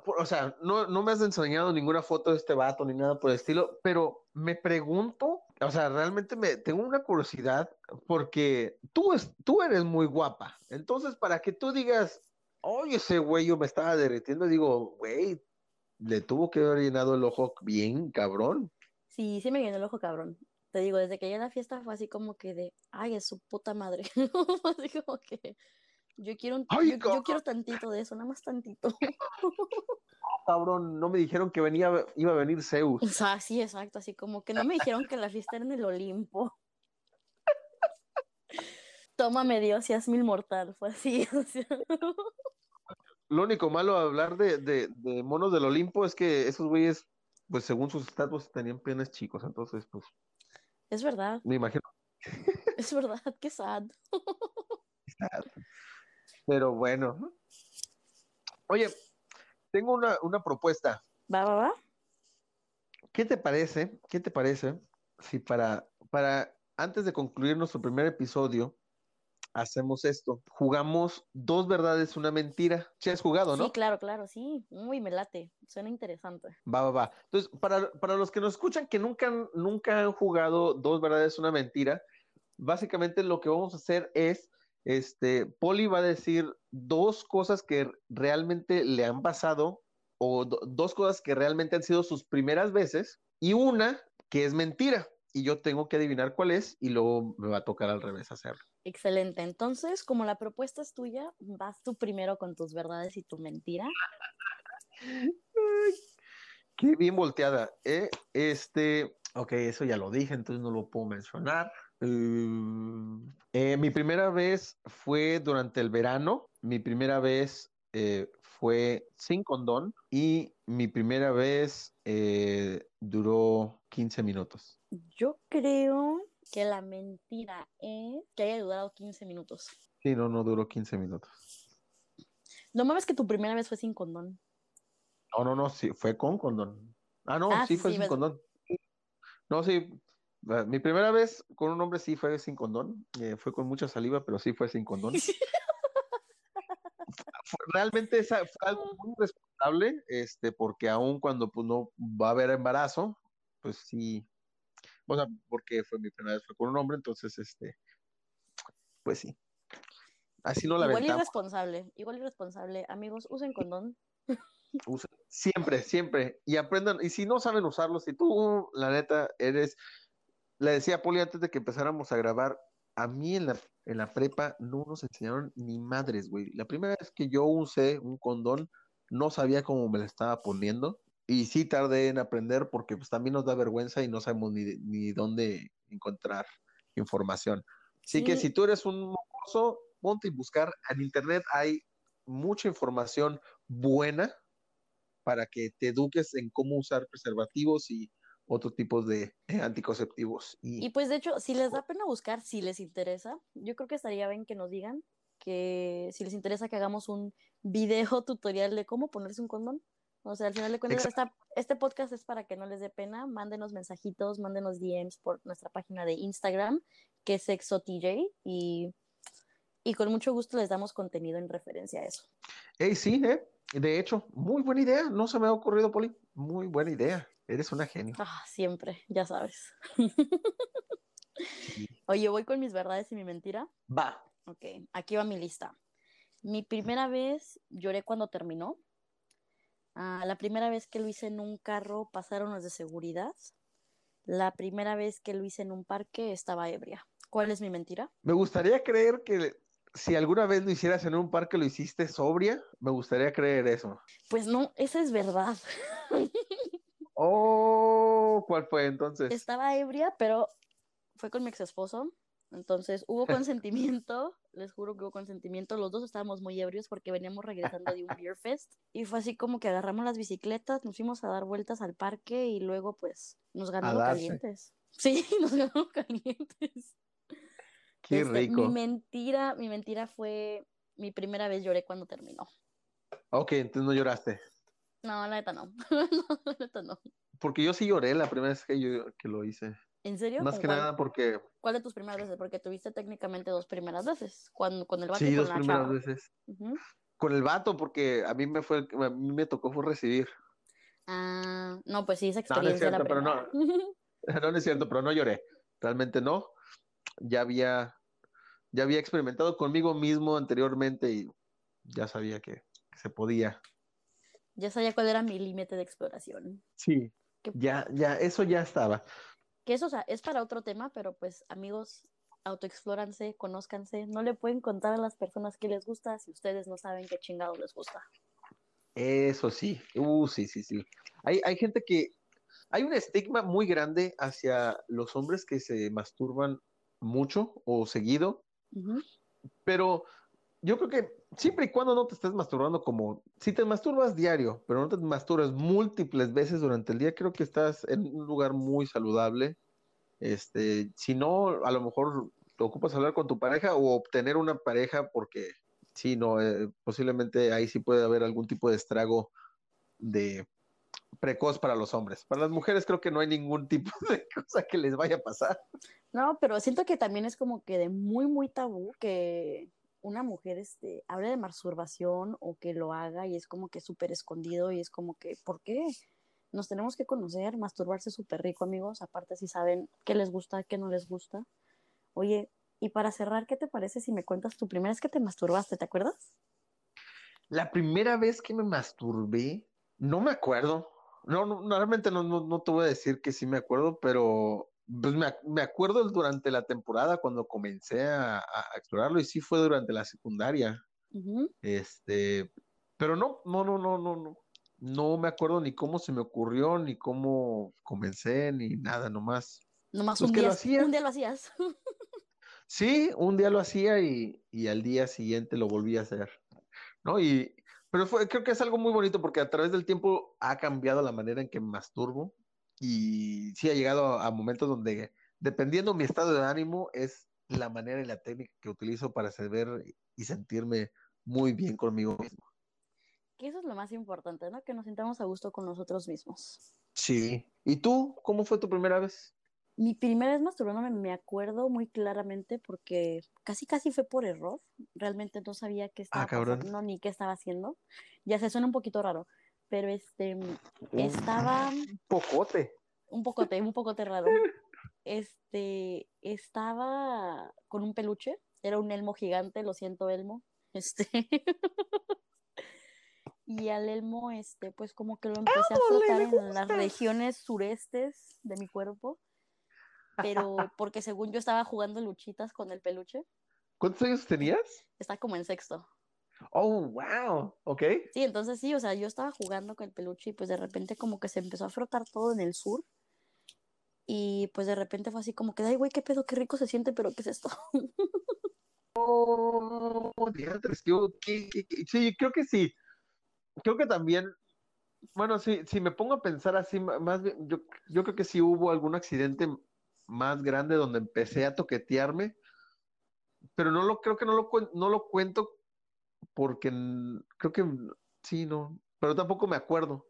o sea, no, no me has enseñado ninguna foto de este vato ni nada por el estilo, pero me pregunto, o sea, realmente me tengo una curiosidad porque tú, es, tú eres muy guapa. Entonces, para que tú digas, oye, ese güey yo me estaba derritiendo, digo, güey, le tuvo que haber llenado el ojo bien, cabrón. Sí, sí me viene el ojo cabrón. Te digo, desde que llegué a la fiesta fue así como que de, ay, es su puta madre. así como que yo quiero, un- Ay, yo, quiero tantito de eso, nada más tantito. Cabrón, no me dijeron que venía, iba a venir Zeus. O sea, sí, exacto, así como que no me dijeron que la fiesta era en el Olimpo. Tómame Dios y hazme inmortal, fue así. o sea. Lo único malo de hablar de, de, de monos del Olimpo es que esos güeyes, pues según sus estatus, tenían penes chicos. Entonces, pues, Es verdad, me imagino. es verdad, qué sad. Pero bueno. Oye, tengo una, una propuesta. Va, va, va. ¿Qué te parece? ¿Qué te parece si para, para antes de concluir nuestro primer episodio hacemos esto? Jugamos dos verdades, una mentira. Si has jugado, ¿no? Sí, claro, claro, sí. Uy, me late, suena interesante. Va, va, va. Entonces, para, para los que nos escuchan que nunca, nunca han jugado dos verdades, una mentira, básicamente lo que vamos a hacer es, este, Poli va a decir dos cosas que realmente le han pasado o do- dos cosas que realmente han sido sus primeras veces y una que es mentira y yo tengo que adivinar cuál es y luego me va a tocar al revés hacerlo. Excelente. Entonces, como la propuesta es tuya, vas tú primero con tus verdades y tu mentira. Qué bien volteada. ¿eh? Este, ok, eso ya lo dije, entonces no lo puedo mencionar. Mm, eh, mi primera vez fue durante el verano. Mi primera vez eh, fue sin condón y mi primera vez eh, duró 15 minutos. Yo creo que la mentira es que haya durado 15 minutos. Sí, no, no duró 15 minutos. No mames que tu primera vez fue sin condón. No, no, no, sí, fue con condón. Ah, no, Ah, sí sí, fue sí, sin ves- condón. No, sí. Mi primera vez con un hombre sí fue sin condón. eh, fue con mucha saliva, pero sí fue sin condón. Realmente esa fue algo muy irresponsable responsable, este, porque aún cuando pues no va a haber embarazo, pues sí, o sea, porque fue mi primera vez fue con un hombre, entonces, este, pues sí. Así no la Igual irresponsable, igual irresponsable. Amigos, usen condón. Usen, siempre, siempre. Y aprendan, y si no saben usarlo, si tú, la neta, eres, le decía a Poli antes de que empezáramos a grabar, a mí en la, en la prepa no nos enseñaron ni madres, güey. La primera vez que yo usé un condón, no sabía cómo me lo estaba poniendo. Y sí tardé en aprender porque pues también nos da vergüenza y no sabemos ni, ni dónde encontrar información. Así Sí. que si tú eres un mocoso, ponte y buscar. En internet hay mucha información buena para que te eduques en cómo usar preservativos y otros tipos de eh, anticonceptivos. Y, Y pues de hecho, si les da pena buscar, si les interesa, yo creo que estaría bien que nos digan que si les interesa que hagamos un video tutorial de cómo ponerse un condón. O sea, al final de cuentas, esta- este podcast es para que no les dé pena. Mándenos mensajitos, mándenos DMs por nuestra página de Instagram, que es SexoTJ, y, y con mucho gusto les damos contenido en referencia a eso. hey, sí, eh, de hecho, muy buena idea. No se me ha ocurrido, Poli. Muy buena idea. Eres una genio. Ah, siempre, ya sabes. Sí. Oye, voy con mis verdades y mi mentira. Va. Ok, aquí va mi lista. Mi primera vez lloré cuando terminó. Ah, la primera vez que lo hice en un carro pasaron los de seguridad. La primera vez que lo hice en un parque estaba ebria. ¿Cuál es mi mentira? Me gustaría creer que si alguna vez lo hicieras en un parque, lo hiciste sobria. Me gustaría creer eso. Pues no, esa es verdad. Oh, ¿cuál fue entonces? Estaba ebria, pero fue con mi ex esposo. Entonces hubo consentimiento, les juro que hubo consentimiento. Los dos estábamos muy ebrios porque veníamos regresando de un beer fest. Y fue así como que agarramos las bicicletas, nos fuimos a dar vueltas al parque y luego pues nos ganó calientes. Sí, nos ganó calientes. Qué Este, rico. Mi mentira, mi mentira fue mi primera vez lloré cuando terminó. Ok, entonces no lloraste. No, la neta no. no, la neta no. Porque yo sí lloré la primera vez que yo que lo hice. ¿En serio? Más ¿Con que cuál? nada porque ¿Cuál de tus primeras veces? Porque tuviste técnicamente dos primeras veces. Cuando, con el vato y sí, con dos la primeras chava. veces. Con el vato, porque a mí me fue, a mí me tocó fue recibir. Ah, no, pues sí, esa No, no es experiencia la cierto, pero. No, no es cierto, pero no lloré. Realmente no. Ya había, ya había experimentado conmigo mismo anteriormente y ya sabía que, que se podía. ya sabía cuál era mi límite de exploración. Sí. Que- Ya, ya, eso ya estaba. Que eso, o sea, es para otro tema, pero pues, amigos, autoexplóranse, conózcanse. No le pueden contar a las personas qué les gusta si ustedes no saben qué chingados les gusta. Eso sí. Uh, sí, sí, sí. Hay, hay gente que, hay un estigma muy grande hacia los hombres que se masturban mucho o seguido, Pero yo creo que siempre y cuando no te estés masturbando como, si te masturbas diario, pero no te masturbas múltiples veces durante el día, creo que estás en un lugar muy saludable. Este, si no, a lo mejor te ocupas hablar con tu pareja o obtener una pareja porque sí, no, eh, posiblemente ahí sí puede haber algún tipo de estrago de precoz para los hombres. Para las mujeres creo que no hay ningún tipo de cosa que les vaya a pasar. No, pero siento que también es como que de muy, muy tabú que una mujer este, hable de masturbación o que lo haga y es como que súper escondido y es como que, ¿por qué? Nos tenemos que conocer, masturbarse súper rico, amigos. Aparte, si saben qué les gusta, qué no les gusta. Oye, y para cerrar, ¿qué te parece si me cuentas tu primera vez que te masturbaste? ¿Te acuerdas? La primera vez que me masturbé, no me acuerdo. No, no, realmente no, no, no te voy a decir que sí me acuerdo, pero pues me, me acuerdo durante la temporada cuando comencé a, a explorarlo y sí fue durante la secundaria. Ujú. Este, pero no, no, no, no, no, no. No me acuerdo ni cómo se me ocurrió, ni cómo comencé, ni nada, nomás. Nomás Pues un, día, lo hacía. un día lo hacías. Sí, un día lo hacía y, y al día siguiente lo volví a hacer, ¿no? Y, pero fue, creo que es algo muy bonito porque a través del tiempo ha cambiado la manera en que me masturbo y sí ha llegado a, a momentos donde, dependiendo mi estado de ánimo, es la manera y la técnica que utilizo para saber y sentirme muy bien conmigo mismo. que eso es lo más importante, ¿no? Que nos sintamos a gusto con nosotros mismos. Sí. ¿Y tú? ¿Cómo fue tu primera vez? Mi primera vez masturbándome me acuerdo muy claramente porque casi casi fue por error. Realmente no sabía qué estaba Ah, pasando ni qué estaba haciendo. Ya se suena un poquito raro, pero este, estaba... Un pocote. Un pocote, un pocote raro. Este, estaba con un peluche, era un elmo gigante, lo siento, elmo. Este... y al elmo, este, pues como que lo empecé a frotar en las regiones surestes de mi cuerpo, pero porque según yo estaba jugando luchitas con el peluche. ¿Cuántos años tenías? Está como en sexto. Oh, wow, ok. Sí, entonces sí, o sea, yo estaba jugando con el peluche y pues de repente como que se empezó a frotar todo en el sur. Y pues de repente fue así como que, ay, güey, qué pedo, qué rico se siente, pero ¿qué es esto? oh, diantres, sí, creo que sí creo que también, bueno, si, si me pongo a pensar así, más bien, yo, yo creo que sí hubo algún accidente más grande donde empecé a toquetearme, pero no lo creo que no lo, no lo cuento porque creo que sí, no, pero tampoco me acuerdo.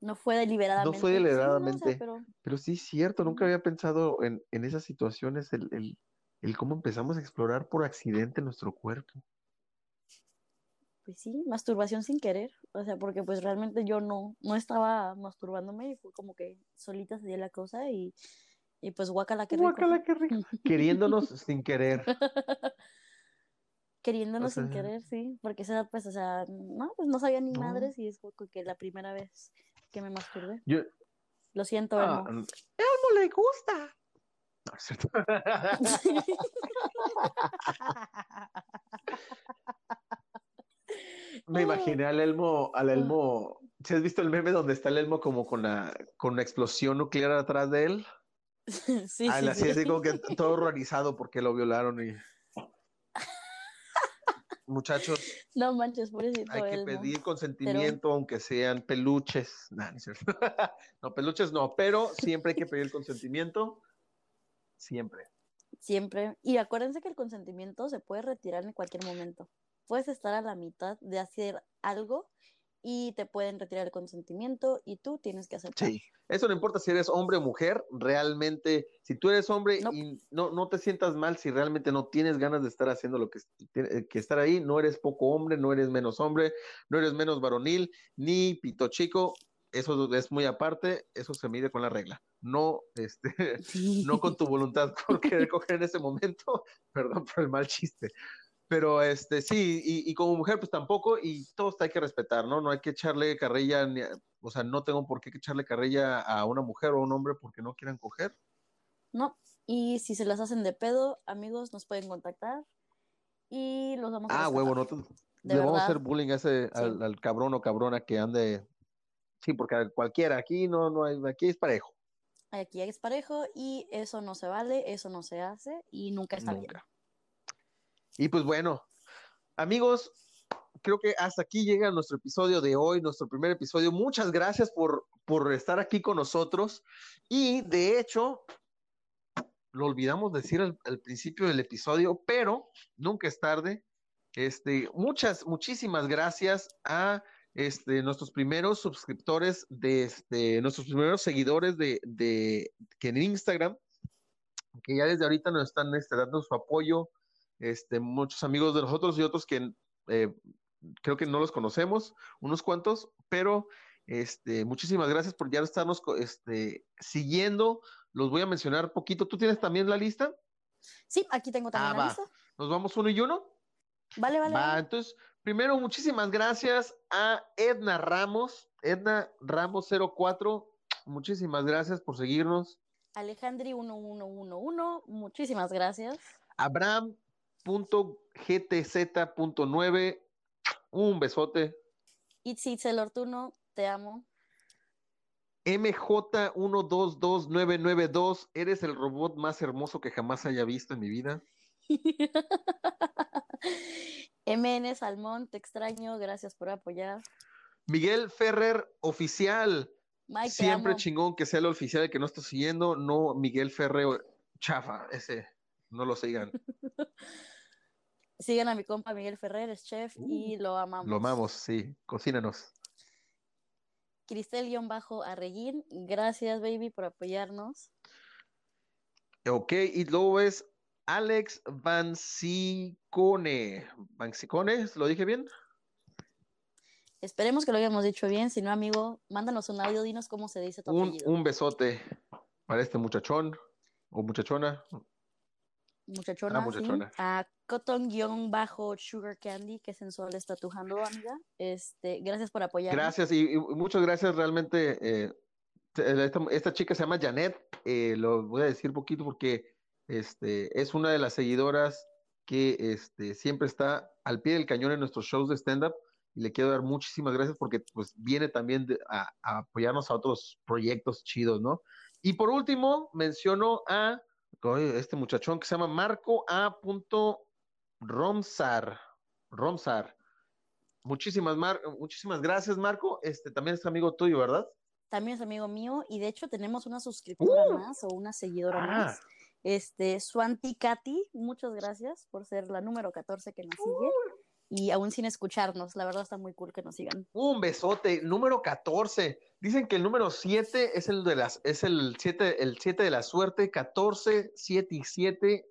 No fue deliberadamente. No fue deliberadamente. pero... sí, cierto, nunca había pensado en, en esas situaciones, el, el, el, cómo empezamos a explorar por accidente nuestro cuerpo pues sí, masturbación sin querer, o sea, porque pues realmente yo no, no estaba masturbándome y fue como que solita se dio la cosa y, y pues guacala que rico. Guacala que rico. Queriéndonos sin querer. Queriéndonos sin querer, sí, porque esa pues, o sea, no, pues no sabía ni madres y es como que la primera vez que me masturbé. Yo... Lo siento, ah, Elmo. Elmo le gusta. No, es cierto. Me imaginé al Elmo, al Elmo. ¿Si has visto el meme donde está el Elmo como con la, con una explosión nuclear atrás de él? Sí, ah, sí, así es como que todo horrorizado porque lo violaron y. Muchachos. No manches, pobrecito. Hay que pedir consentimiento, aunque sean peluches. no, no, peluches no, pero siempre hay que pedir consentimiento. Siempre. Siempre. Y acuérdense que el consentimiento se puede retirar en cualquier momento puedes estar a la mitad de hacer algo y te pueden retirar el consentimiento y tú tienes que aceptar. Sí, eso no importa si eres hombre o mujer, realmente, si tú eres hombre y no, no te sientas mal si realmente no tienes ganas de estar haciendo lo que, que estar ahí, no eres poco hombre, no eres menos hombre, no eres menos varonil, ni pito chico, eso es muy aparte, eso se mide con la regla, no, este, no con tu voluntad por querer coger en ese momento, perdón por el mal chiste, pero este sí, y, como mujer pues tampoco, y todos hay que respetar, ¿no? No hay que echarle carrilla, ni o sea, no tengo por qué echarle carrilla a una mujer o a un hombre porque no quieran coger. No, y si se las hacen de pedo, amigos, nos pueden contactar y los vamos a Ah, huevo, no, le vamos a hacer bullying a ese, al, cabrón o cabrona que ande, sí, porque cualquiera, aquí no, no hay, aquí es parejo. Aquí es parejo y eso no se vale, eso no se hace y nunca está bien. Y pues bueno, amigos, creo que hasta aquí llega nuestro episodio de hoy, nuestro primer episodio. Muchas gracias por, por estar aquí con nosotros. Y de hecho, lo olvidamos decir al, principio del episodio, pero nunca es tarde. Este, muchas, muchísimas gracias a este, nuestros primeros suscriptores de este, nuestros primeros seguidores de, de que en Instagram, que ya desde ahorita nos están este, dando su apoyo, este, muchos amigos de nosotros y otros que eh, creo que no los conocemos, unos cuantos, pero este, muchísimas gracias por ya estarnos este, siguiendo. Los voy a mencionar poquito. ¿Tú tienes también la lista? Sí, aquí tengo también ah, la lista. ¿Nos vamos uno y uno? Vale, vale. Va, entonces, primero, muchísimas gracias a Edna Ramos, Edna Ramos 04. Muchísimas gracias por seguirnos. Alejandri 1111, muchísimas gracias. Abraham .gtz.9. Un besote. Itzi el Ortuno, te amo. MJ122992, eres el robot más hermoso que jamás haya visto en mi vida. MN Salmón, te extraño, gracias por apoyar. Miguel Ferrer, oficial. Siempre chingón que sea el oficial que no estoy siguiendo, no Miguel Ferrer, chafa, ese, no lo sigan. Sigan a mi compa Miguel Ferrer, es chef y uh, lo amamos. Lo amamos, sí. Cocínanos. Cristel-Arreguín, gracias, baby, por apoyarnos. Ok, y luego es Alex Vancicone. ¿Vancicone? ¿Lo dije bien? Esperemos que lo hayamos dicho bien. Si no, amigo, mándanos un audio, dinos cómo se dice tu Un, apellido. un besote para este muchachón o muchachona. Muchachona, Ah, sí. muchachona. A Cotton-Sugar Candy, que sensual está tujando, amiga. Este, gracias por apoyarnos. Gracias y, y muchas gracias realmente. eh, te- esta, chica se llama Janet, eh, lo voy a decir poquito porque este, es una de las seguidoras que este, siempre está al pie del cañón en nuestros shows de stand-up y le quiero dar muchísimas gracias porque pues viene también a, a apoyarnos a otros proyectos chidos, ¿no? Y por último, menciono a este muchachón que se llama Marco A. Romsar. Romsar. Muchísimas, Mar- muchísimas gracias, Marco. Este también es amigo tuyo, ¿verdad? También es amigo mío y de hecho tenemos una suscriptora Uh. más o una seguidora Ah. más. Este, Swanti Katy, muchas gracias por ser la número 14 que nos sigue y aún sin escucharnos. La verdad está muy cool que nos sigan. Un besote, número 14. Dicen que el número 7 es el de las es el 7 el 7 de la suerte, 14, 7 y 7.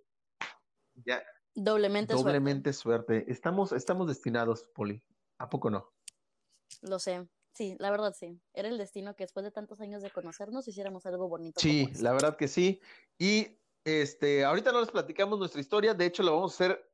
Ya Doblemente, suerte. doblemente suerte. Estamos estamos destinados, Poli. ¿A poco no? Lo sé. Sí, la verdad sí. Era el destino que después de tantos años de conocernos hiciéramos algo bonito. Sí, esto. la verdad que sí. Y este, ahorita no les platicamos nuestra historia, de hecho lo vamos a hacer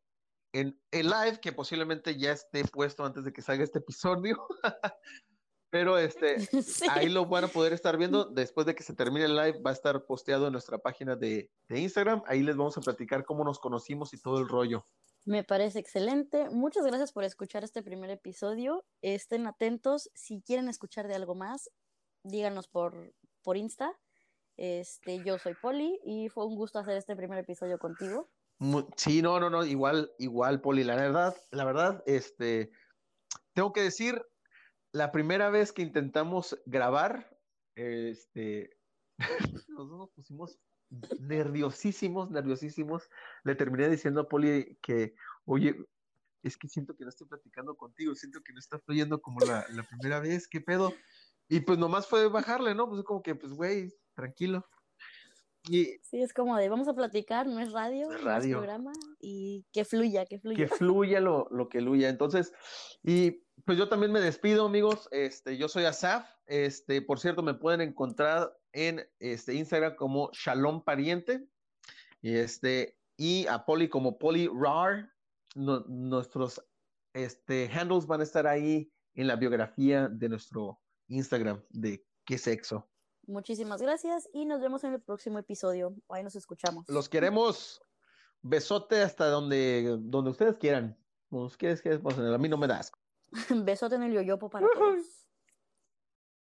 en el live, que posiblemente ya esté puesto antes de que salga este episodio. Pero este, Sí. ahí lo van a poder estar viendo. Después de que se termine el live, va a estar posteado en nuestra página de, de Instagram. Ahí les vamos a platicar cómo nos conocimos y todo el rollo. Me parece excelente. Muchas gracias por escuchar este primer episodio. Estén atentos. Si quieren escuchar de algo más, díganos por, por Insta. Este, yo soy Poli y fue un gusto hacer este primer episodio contigo. Sí, no, no, no, igual, igual, Poli. La verdad, la verdad, este, tengo que decir, la primera vez que intentamos grabar, este, los dos nos pusimos nerviosísimos, nerviosísimos. Le terminé diciendo a Poli que, oye, es que siento que no estoy platicando contigo, siento que no está fluyendo como la, la primera vez, ¿qué pedo? Y pues nomás fue bajarle, ¿no? Pues como que, pues, güey, tranquilo. Y Sí, es como de vamos a platicar, no es radio, No es no es radio. programa y que fluya, que fluya. que fluya lo, lo que fluya. Entonces, y pues yo también me despido, amigos. Este, yo soy Asaf. Este, por cierto, me pueden encontrar en este Instagram como Shalom Pariente. Y este, y a Poli como Poli Rar. No- nuestros este, handles van a estar ahí en la biografía de nuestro Instagram de qué sexo. Muchísimas gracias y nos vemos en el próximo episodio. Ahí nos escuchamos. Los queremos. Besote hasta donde, donde ustedes quieran. Como ustedes quieran, pues, a mí no me das. Besote en el yoyopo para todos.